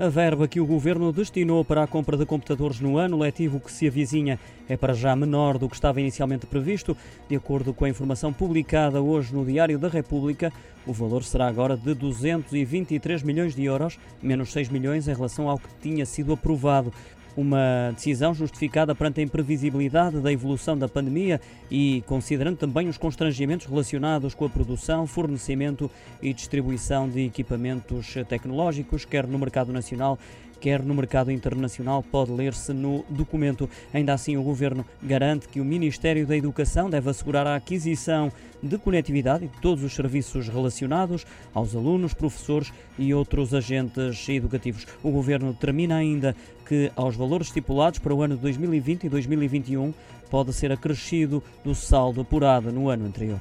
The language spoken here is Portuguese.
A verba que o governo destinou para a compra de computadores no ano letivo que se avizinha é para já menor do que estava inicialmente previsto. De acordo com a informação publicada hoje no Diário da República, o valor será agora de 223 milhões de euros, menos 6 milhões em relação ao que tinha sido aprovado. Uma decisão justificada perante a imprevisibilidade da evolução da pandemia e considerando também os constrangimentos relacionados com a produção, fornecimento e distribuição de equipamentos tecnológicos, quer no mercado nacional, quer no mercado internacional, pode ler-se no documento. Ainda assim, o Governo garante que o Ministério da Educação deve assegurar a aquisição de conectividade e de todos os serviços relacionados aos alunos, professores e outros agentes educativos. O Governo termina ainda que, aos valores estipulados para o ano de 2020 e 2021, pode ser acrescido do saldo apurado no ano anterior.